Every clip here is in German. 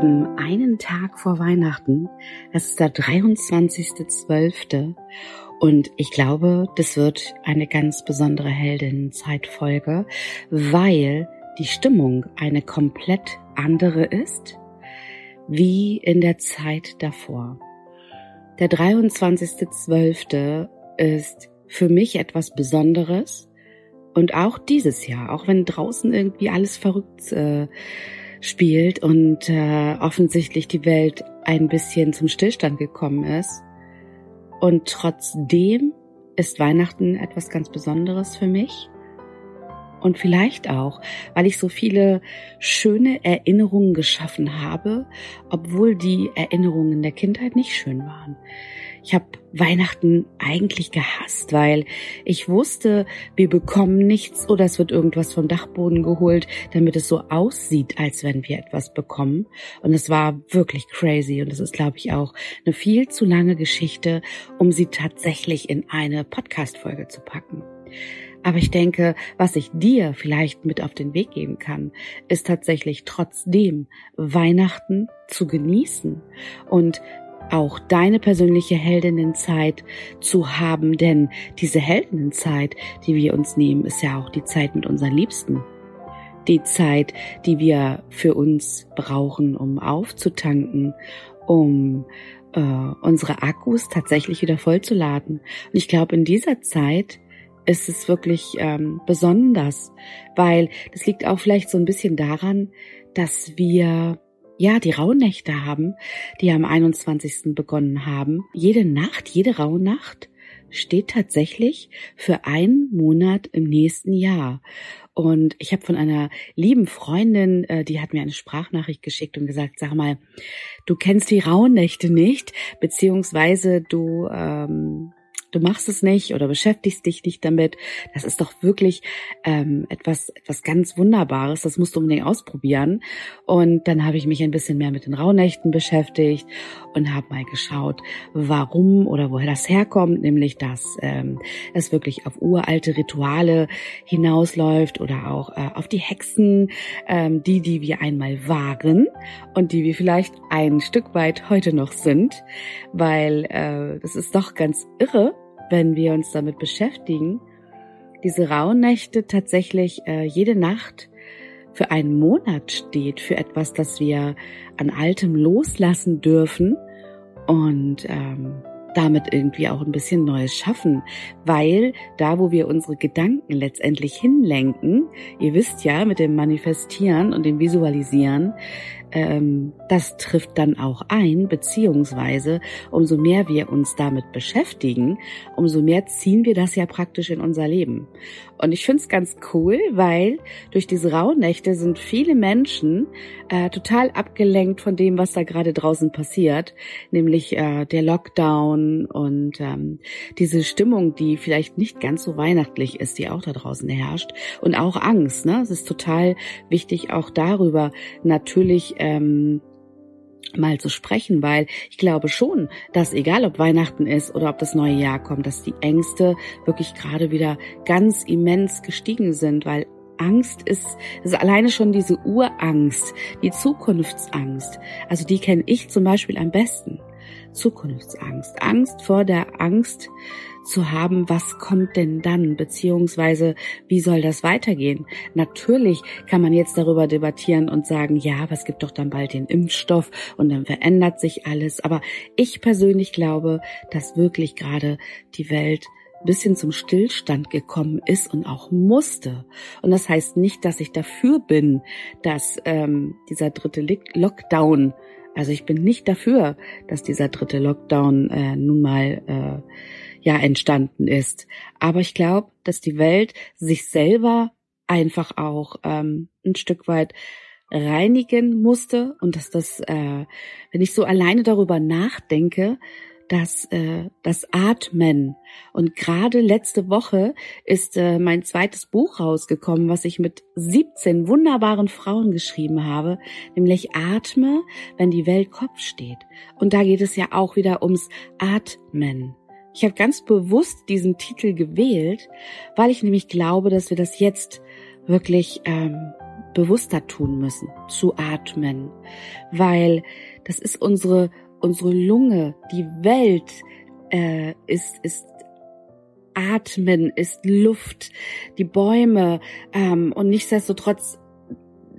Haben einen Tag vor Weihnachten. Es ist der 23.12. Und ich glaube, das wird eine ganz besondere Heldinnenzeitfolge, weil die Stimmung eine komplett andere ist, wie in der Zeit davor. Der 23.12. ist für mich etwas Besonderes. Und auch dieses Jahr, auch wenn draußen irgendwie alles verrückt äh, spielt und äh, offensichtlich die Welt ein bisschen zum Stillstand gekommen ist. Und trotzdem ist Weihnachten etwas ganz Besonderes für mich. Und vielleicht auch, weil ich so viele schöne Erinnerungen geschaffen habe, obwohl die Erinnerungen der Kindheit nicht schön waren. Ich habe Weihnachten eigentlich gehasst, weil ich wusste, wir bekommen nichts oder es wird irgendwas vom Dachboden geholt, damit es so aussieht, als wenn wir etwas bekommen. Und es war wirklich crazy und es ist, glaube ich, auch eine viel zu lange Geschichte, um sie tatsächlich in eine Podcast-Folge zu packen. Aber ich denke, was ich dir vielleicht mit auf den Weg geben kann, ist tatsächlich trotzdem Weihnachten zu genießen und auch deine persönliche Heldinnenzeit zu haben, denn diese Heldinnenzeit, die wir uns nehmen, ist ja auch die Zeit mit unseren Liebsten. Die Zeit, die wir für uns brauchen, um aufzutanken, um äh, unsere Akkus tatsächlich wieder vollzuladen. Und ich glaube, in dieser Zeit ist es wirklich ähm, besonders, weil das liegt auch vielleicht so ein bisschen daran, dass wir ja, die Rauhnächte haben, die am 21. begonnen haben. Jede Nacht, jede Rauhnacht steht tatsächlich für einen Monat im nächsten Jahr. Und ich habe von einer lieben Freundin, äh, die hat mir eine Sprachnachricht geschickt und gesagt, sag mal, du kennst die Rauhnächte nicht, beziehungsweise du ähm, du machst es nicht oder beschäftigst dich nicht damit. Das ist doch wirklich ähm, etwas, etwas ganz Wunderbares. Das musst du unbedingt ausprobieren. Und dann habe ich mich ein bisschen mehr mit den Rauhnächten beschäftigt und habe mal geschaut, warum oder woher das herkommt, nämlich dass ähm, es wirklich auf uralte Rituale hinausläuft oder auch äh, auf die Hexen, ähm, die, die wir einmal waren und die wir vielleicht ein Stück weit heute noch sind, weil äh, das ist doch ganz irre, wenn wir uns damit beschäftigen, diese Rauhnächte tatsächlich äh, jede Nacht für einen Monat steht, für etwas, das wir an Altem loslassen dürfen und ähm, damit irgendwie auch ein bisschen Neues schaffen, weil da, wo wir unsere Gedanken letztendlich hinlenken, ihr wisst ja, mit dem Manifestieren und dem Visualisieren, ähm, das trifft dann auch ein, beziehungsweise umso mehr wir uns damit beschäftigen, umso mehr ziehen wir das ja praktisch in unser Leben. Und ich finde es ganz cool, weil durch diese Rauhnächte sind viele Menschen äh, total abgelenkt von dem, was da gerade draußen passiert, nämlich äh, der Lockdown und ähm, diese Stimmung, die vielleicht nicht ganz so weihnachtlich ist, die auch da draußen herrscht und auch Angst. Ne? Es ist total wichtig, auch darüber natürlich ähm, mal zu sprechen, weil ich glaube schon, dass egal ob Weihnachten ist oder ob das neue Jahr kommt, dass die Ängste wirklich gerade wieder ganz immens gestiegen sind, weil Angst ist, ist alleine schon diese Urangst, die Zukunftsangst. Also die kenne ich zum Beispiel am besten. Zukunftsangst. Angst vor der Angst zu haben, was kommt denn dann, beziehungsweise wie soll das weitergehen? Natürlich kann man jetzt darüber debattieren und sagen, ja, aber es gibt doch dann bald den Impfstoff und dann verändert sich alles. Aber ich persönlich glaube, dass wirklich gerade die Welt bisschen zum Stillstand gekommen ist und auch musste. Und das heißt nicht, dass ich dafür bin, dass ähm, dieser dritte Lockdown also ich bin nicht dafür, dass dieser dritte Lockdown äh, nun mal äh, ja entstanden ist. Aber ich glaube, dass die Welt sich selber einfach auch ähm, ein Stück weit reinigen musste und dass das, äh, wenn ich so alleine darüber nachdenke, das, äh, das Atmen. Und gerade letzte Woche ist äh, mein zweites Buch rausgekommen, was ich mit 17 wunderbaren Frauen geschrieben habe, nämlich Atme, wenn die Welt Kopf steht. Und da geht es ja auch wieder ums Atmen. Ich habe ganz bewusst diesen Titel gewählt, weil ich nämlich glaube, dass wir das jetzt wirklich ähm, bewusster tun müssen, zu atmen, weil das ist unsere unsere Lunge, die Welt äh, ist ist Atmen, ist Luft, die Bäume ähm, und nichtsdestotrotz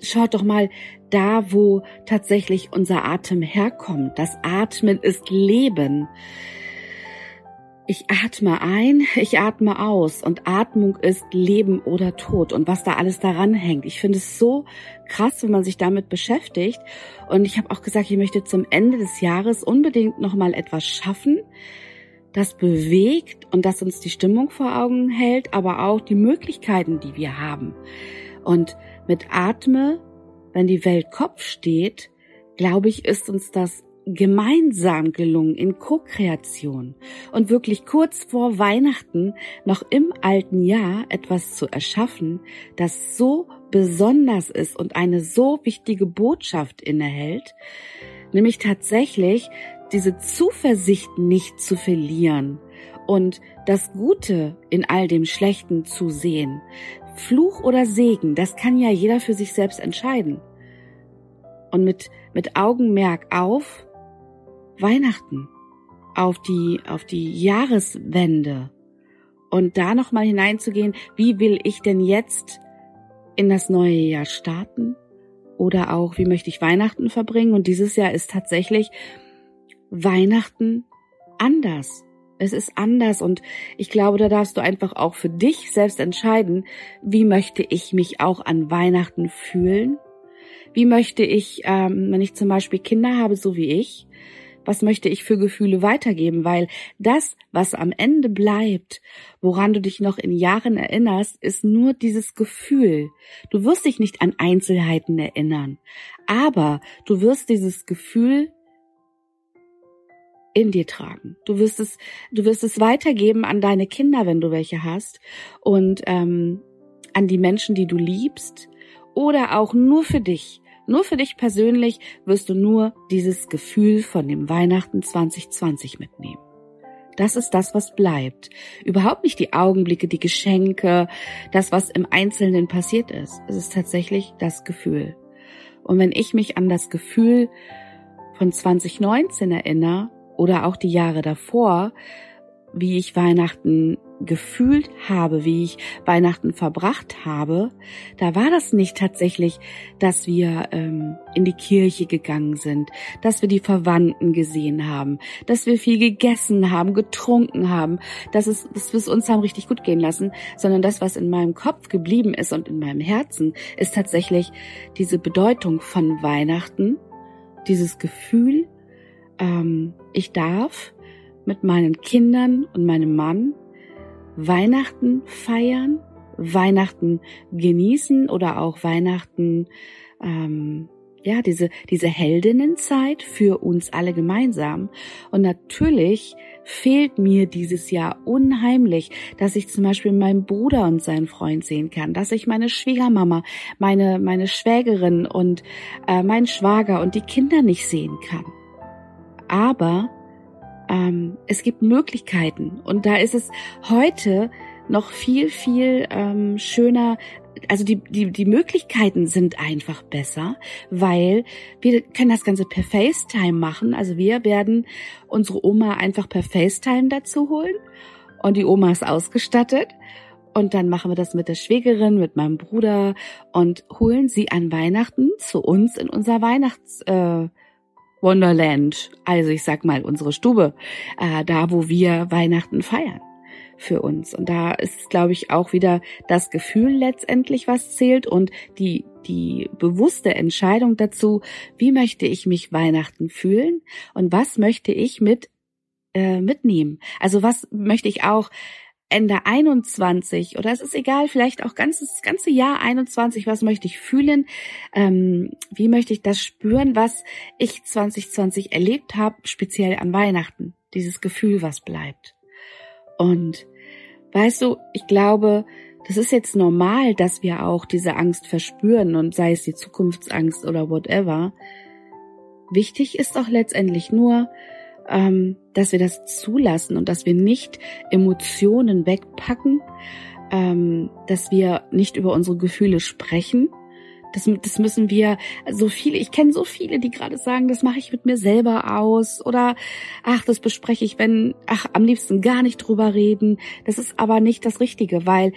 schaut doch mal da, wo tatsächlich unser Atem herkommt. Das Atmen ist Leben. Ich atme ein, ich atme aus und Atmung ist Leben oder Tod und was da alles daran hängt. Ich finde es so krass, wenn man sich damit beschäftigt. Und ich habe auch gesagt, ich möchte zum Ende des Jahres unbedingt noch mal etwas schaffen, das bewegt und das uns die Stimmung vor Augen hält, aber auch die Möglichkeiten, die wir haben. Und mit Atme, wenn die Welt Kopf steht, glaube ich, ist uns das gemeinsam gelungen in Co-Kreation und wirklich kurz vor Weihnachten noch im alten Jahr etwas zu erschaffen, das so besonders ist und eine so wichtige Botschaft innehält, nämlich tatsächlich diese Zuversicht nicht zu verlieren und das Gute in all dem Schlechten zu sehen. Fluch oder Segen, das kann ja jeder für sich selbst entscheiden. Und mit, mit Augenmerk auf, Weihnachten, auf die, auf die Jahreswende und da nochmal hineinzugehen, wie will ich denn jetzt in das neue Jahr starten? Oder auch, wie möchte ich Weihnachten verbringen? Und dieses Jahr ist tatsächlich Weihnachten anders. Es ist anders und ich glaube, da darfst du einfach auch für dich selbst entscheiden, wie möchte ich mich auch an Weihnachten fühlen? Wie möchte ich, ähm, wenn ich zum Beispiel Kinder habe, so wie ich, was möchte ich für Gefühle weitergeben, weil das, was am Ende bleibt, woran du dich noch in Jahren erinnerst, ist nur dieses Gefühl. Du wirst dich nicht an Einzelheiten erinnern, aber du wirst dieses Gefühl in dir tragen. Du wirst es, du wirst es weitergeben an deine Kinder, wenn du welche hast, und ähm, an die Menschen, die du liebst, oder auch nur für dich. Nur für dich persönlich wirst du nur dieses Gefühl von dem Weihnachten 2020 mitnehmen. Das ist das, was bleibt. Überhaupt nicht die Augenblicke, die Geschenke, das, was im Einzelnen passiert ist. Es ist tatsächlich das Gefühl. Und wenn ich mich an das Gefühl von 2019 erinnere oder auch die Jahre davor, wie ich Weihnachten gefühlt habe, wie ich Weihnachten verbracht habe, da war das nicht tatsächlich, dass wir ähm, in die Kirche gegangen sind, dass wir die Verwandten gesehen haben, dass wir viel gegessen haben, getrunken haben, dass es, dass wir es uns haben richtig gut gehen lassen, sondern das, was in meinem Kopf geblieben ist und in meinem Herzen, ist tatsächlich diese Bedeutung von Weihnachten, dieses Gefühl, ähm, ich darf mit meinen Kindern und meinem Mann Weihnachten feiern, Weihnachten genießen oder auch Weihnachten, ähm, ja, diese, diese Heldinnenzeit für uns alle gemeinsam. Und natürlich fehlt mir dieses Jahr unheimlich, dass ich zum Beispiel meinen Bruder und seinen Freund sehen kann, dass ich meine Schwiegermama, meine, meine Schwägerin und äh, meinen Schwager und die Kinder nicht sehen kann. Aber ähm, es gibt Möglichkeiten und da ist es heute noch viel, viel ähm, schöner. Also die, die, die Möglichkeiten sind einfach besser, weil wir können das Ganze per FaceTime machen. Also wir werden unsere Oma einfach per FaceTime dazu holen und die Oma ist ausgestattet. Und dann machen wir das mit der Schwägerin, mit meinem Bruder und holen sie an Weihnachten zu uns in unser Weihnachts, äh, Wonderland, also ich sag mal unsere Stube, äh, da wo wir Weihnachten feiern für uns. Und da ist, glaube ich, auch wieder das Gefühl letztendlich, was zählt und die, die bewusste Entscheidung dazu, wie möchte ich mich Weihnachten fühlen und was möchte ich mit äh, mitnehmen. Also was möchte ich auch Ende 21 oder es ist egal, vielleicht auch ganz, das ganze Jahr 21, was möchte ich fühlen, ähm, wie möchte ich das spüren, was ich 2020 erlebt habe, speziell an Weihnachten, dieses Gefühl, was bleibt. Und weißt du, ich glaube, das ist jetzt normal, dass wir auch diese Angst verspüren und sei es die Zukunftsangst oder whatever. Wichtig ist auch letztendlich nur, ähm, dass wir das zulassen und dass wir nicht Emotionen wegpacken, ähm, dass wir nicht über unsere Gefühle sprechen, Das, das müssen wir so viele, ich kenne so viele, die gerade sagen, das mache ich mit mir selber aus oder ach, das bespreche ich, wenn, ach, am liebsten gar nicht drüber reden. Das ist aber nicht das Richtige, weil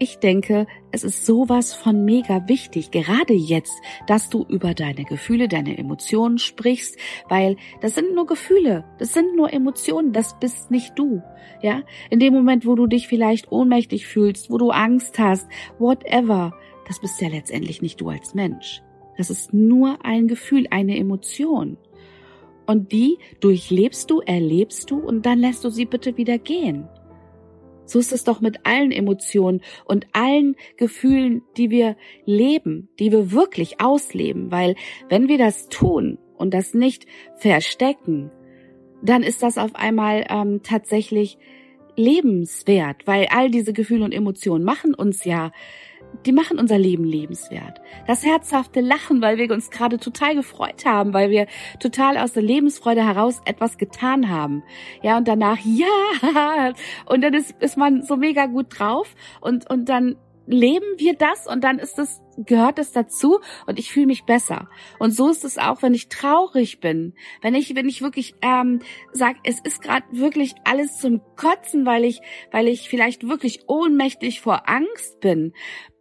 ich denke, es ist sowas von mega wichtig, gerade jetzt, dass du über deine Gefühle, deine Emotionen sprichst, weil das sind nur Gefühle, das sind nur Emotionen, das bist nicht du. Ja, in dem Moment, wo du dich vielleicht ohnmächtig fühlst, wo du Angst hast, whatever, das bist ja letztendlich nicht du als Mensch. Das ist nur ein Gefühl, eine Emotion. Und die durchlebst du, erlebst du und dann lässt du sie bitte wieder gehen. So ist es doch mit allen Emotionen und allen Gefühlen, die wir leben, die wir wirklich ausleben, weil wenn wir das tun und das nicht verstecken, dann ist das auf einmal ähm, tatsächlich lebenswert, weil all diese Gefühle und Emotionen machen uns ja die machen unser Leben lebenswert. Das herzhafte Lachen, weil wir uns gerade total gefreut haben, weil wir total aus der Lebensfreude heraus etwas getan haben. Ja, und danach, ja, und dann ist, ist man so mega gut drauf und, und dann leben wir das und dann ist es, gehört es dazu und ich fühle mich besser. Und so ist es auch, wenn ich traurig bin, wenn ich, wenn ich wirklich ähm, sage, es ist gerade wirklich alles zum Kotzen, weil ich, weil ich vielleicht wirklich ohnmächtig vor Angst bin,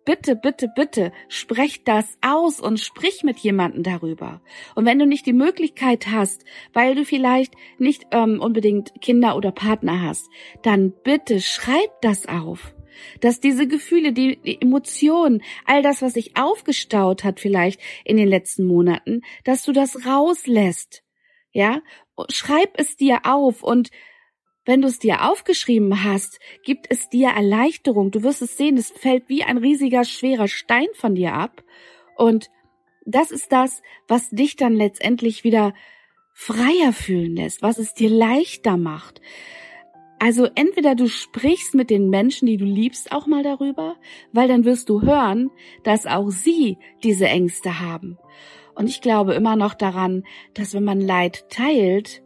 bitte, bitte, bitte, sprech das aus und sprich mit jemandem darüber. Und wenn du nicht die Möglichkeit hast, weil du vielleicht nicht ähm, unbedingt Kinder oder Partner hast, dann bitte schreib das auf. Dass diese Gefühle, die, die Emotionen, all das, was sich aufgestaut hat vielleicht in den letzten Monaten, dass du das rauslässt. Ja, schreib es dir auf und wenn du es dir aufgeschrieben hast, gibt es dir Erleichterung. Du wirst es sehen, es fällt wie ein riesiger, schwerer Stein von dir ab. Und das ist das, was dich dann letztendlich wieder freier fühlen lässt, was es dir leichter macht. Also entweder du sprichst mit den Menschen, die du liebst, auch mal darüber, weil dann wirst du hören, dass auch sie diese Ängste haben. Und ich glaube immer noch daran, dass wenn man Leid teilt,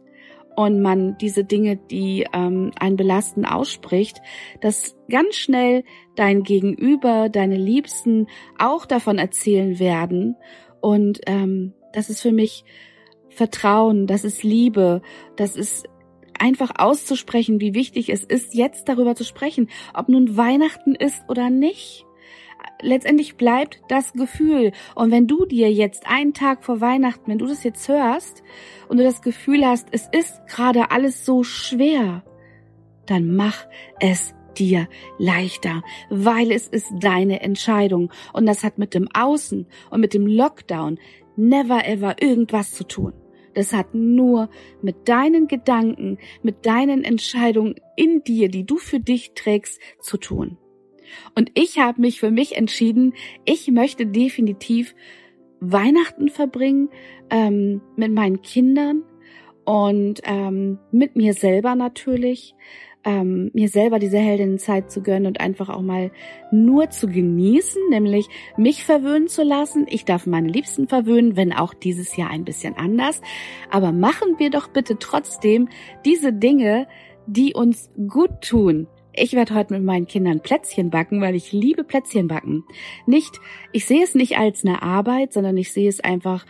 und man diese Dinge, die ähm, einen belasten, ausspricht, dass ganz schnell dein Gegenüber, deine Liebsten auch davon erzählen werden. Und ähm, das ist für mich Vertrauen, das ist Liebe, das ist einfach auszusprechen, wie wichtig es ist, jetzt darüber zu sprechen, ob nun Weihnachten ist oder nicht letztendlich bleibt das Gefühl. Und wenn du dir jetzt einen Tag vor Weihnachten, wenn du das jetzt hörst und du das Gefühl hast, es ist gerade alles so schwer, dann mach es dir leichter, weil es ist deine Entscheidung und das hat mit dem Außen und mit dem Lockdown never ever irgendwas zu tun. Das hat nur mit deinen Gedanken, mit deinen Entscheidungen in dir, die du für dich trägst, zu tun. Und ich habe mich für mich entschieden, ich möchte definitiv Weihnachten verbringen ähm, mit meinen Kindern und ähm, mit mir selber natürlich, ähm, mir selber diese Heldinnenzeit zu gönnen und einfach auch mal nur zu genießen, nämlich mich verwöhnen zu lassen. Ich darf meine Liebsten verwöhnen, wenn auch dieses Jahr ein bisschen anders. Aber machen wir doch bitte trotzdem diese Dinge, die uns gut tun, ich werde heute mit meinen Kindern Plätzchen backen, weil ich liebe Plätzchen backen. Nicht, ich sehe es nicht als eine Arbeit, sondern ich sehe es einfach,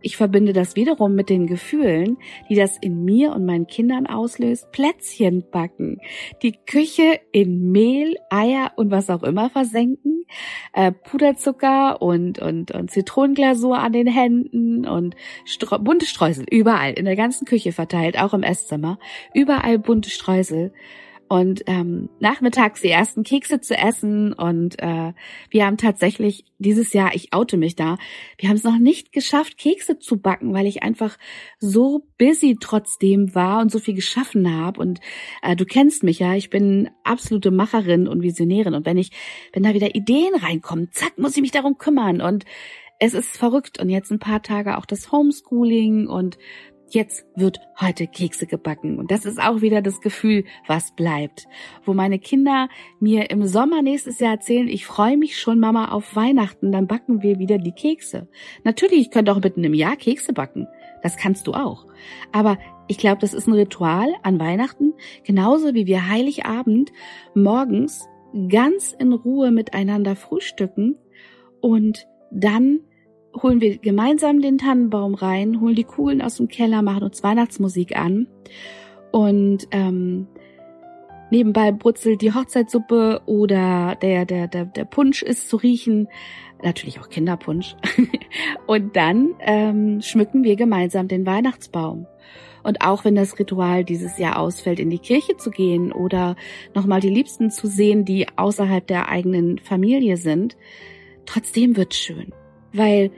ich verbinde das wiederum mit den Gefühlen, die das in mir und meinen Kindern auslöst. Plätzchen backen. Die Küche in Mehl, Eier und was auch immer versenken. Äh, Puderzucker und, und, und Zitronenglasur an den Händen und Streu bunte Streusel. Überall. In der ganzen Küche verteilt, auch im Esszimmer. Überall bunte Streusel und ähm, nachmittags die ersten Kekse zu essen. Und äh, wir haben tatsächlich dieses Jahr, ich oute mich da, wir haben es noch nicht geschafft, Kekse zu backen, weil ich einfach so busy trotzdem war und so viel geschaffen habe. Und äh, du kennst mich ja, ich bin absolute Macherin und Visionärin. Und wenn ich, wenn da wieder Ideen reinkommen, zack, muss ich mich darum kümmern. Und es ist verrückt. Und jetzt ein paar Tage auch das Homeschooling und jetzt wird heute Kekse gebacken. Und das ist auch wieder das Gefühl, was bleibt. Wo meine Kinder mir im Sommer nächstes Jahr erzählen, ich freue mich schon, Mama, auf Weihnachten, dann backen wir wieder die Kekse. Natürlich, ich könnte auch mitten im Jahr Kekse backen. Das kannst du auch. Aber ich glaube, das ist ein Ritual an Weihnachten, genauso wie wir Heiligabend morgens ganz in Ruhe miteinander frühstücken und dann holen wir gemeinsam den Tannenbaum rein, holen die Kugeln aus dem Keller, machen uns Weihnachtsmusik an und ähm, nebenbei brutzelt die Hochzeitssuppe oder der, der, der, der Punsch ist zu riechen, natürlich auch Kinderpunsch. und dann ähm, schmücken wir gemeinsam den Weihnachtsbaum. Und auch wenn das Ritual dieses Jahr ausfällt, in die Kirche zu gehen oder nochmal die Liebsten zu sehen, die außerhalb der eigenen Familie sind, trotzdem wird schön, weil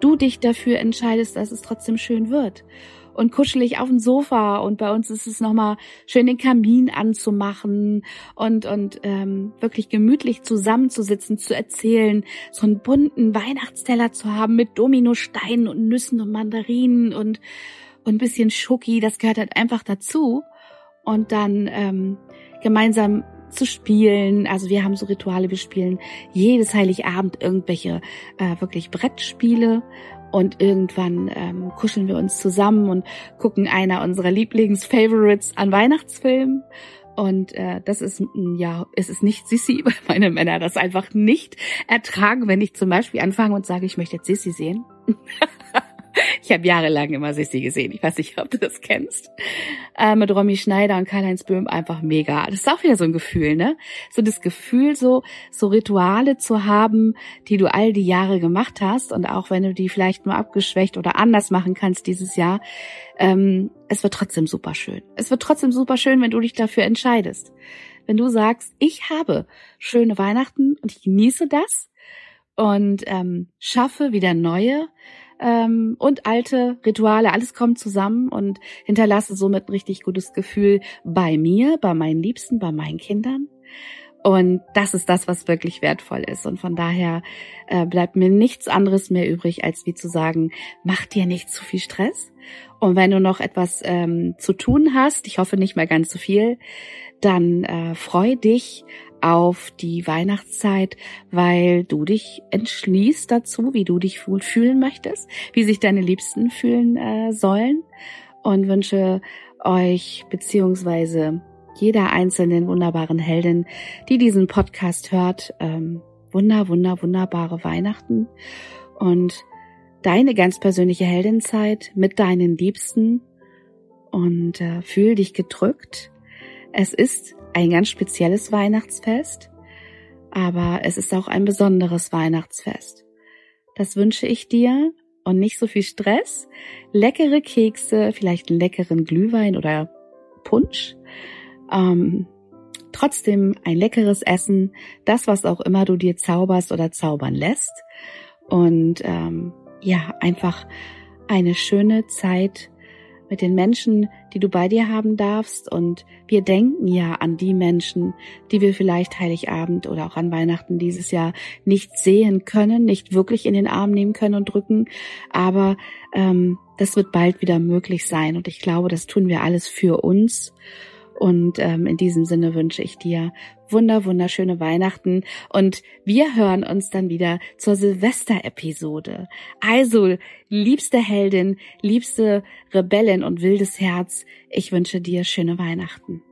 du dich dafür entscheidest, dass es trotzdem schön wird. Und kuschelig auf dem Sofa und bei uns ist es nochmal schön den Kamin anzumachen und und ähm, wirklich gemütlich zusammenzusitzen, zu erzählen, so einen bunten Weihnachtsteller zu haben mit Dominosteinen und Nüssen und Mandarinen und und ein bisschen Schoki, das gehört halt einfach dazu. Und dann ähm, gemeinsam zu spielen. Also wir haben so Rituale, wir spielen jedes Heiligabend irgendwelche äh, wirklich Brettspiele und irgendwann ähm, kuscheln wir uns zusammen und gucken einer unserer Lieblingsfavorites an Weihnachtsfilmen. Und äh, das ist, ja, es ist nicht Sissi, weil meine Männer das einfach nicht ertragen, wenn ich zum Beispiel anfange und sage, ich möchte jetzt Sissi sehen. Ich habe jahrelang immer Sissi gesehen. Ich weiß nicht, ob du das kennst. Äh, mit Romy Schneider und Karl-Heinz Böhm einfach mega. Das ist auch wieder so ein Gefühl, ne? So das Gefühl, so, so Rituale zu haben, die du all die Jahre gemacht hast und auch wenn du die vielleicht nur abgeschwächt oder anders machen kannst dieses Jahr, ähm, es wird trotzdem super schön. Es wird trotzdem super schön, wenn du dich dafür entscheidest. Wenn du sagst, ich habe schöne Weihnachten und ich genieße das und ähm, schaffe wieder neue ähm, und alte Rituale, alles kommt zusammen und hinterlasse somit ein richtig gutes Gefühl bei mir, bei meinen Liebsten, bei meinen Kindern. Und das ist das, was wirklich wertvoll ist. Und von daher äh, bleibt mir nichts anderes mehr übrig, als wie zu sagen, mach dir nicht zu viel Stress. Und wenn du noch etwas ähm, zu tun hast, ich hoffe nicht mehr ganz so viel, dann äh, freu dich auf die Weihnachtszeit, weil du dich entschließt dazu, wie du dich wohl fühlen möchtest, wie sich deine Liebsten fühlen äh, sollen. Und wünsche euch beziehungsweise jeder einzelnen wunderbaren Heldin, die diesen Podcast hört, ähm, wunder, wunder, wunderbare Weihnachten. Und deine ganz persönliche Heldinzeit mit deinen Liebsten. Und äh, fühl dich gedrückt. Es ist ein ganz spezielles Weihnachtsfest, aber es ist auch ein besonderes Weihnachtsfest. Das wünsche ich dir und nicht so viel Stress, leckere Kekse, vielleicht einen leckeren Glühwein oder Punsch. Ähm, trotzdem ein leckeres Essen, das, was auch immer du dir zauberst oder zaubern lässt. Und ähm, ja, einfach eine schöne Zeit mit den Menschen, die du bei dir haben darfst. Und wir denken ja an die Menschen, die wir vielleicht Heiligabend oder auch an Weihnachten dieses Jahr nicht sehen können, nicht wirklich in den Arm nehmen können und drücken. Aber ähm, das wird bald wieder möglich sein. Und ich glaube, das tun wir alles für uns. Und ähm, in diesem Sinne wünsche ich dir wunder, wunderschöne Weihnachten und wir hören uns dann wieder zur Silvester-Episode. Also, liebste Heldin, liebste Rebellin und wildes Herz, ich wünsche dir schöne Weihnachten.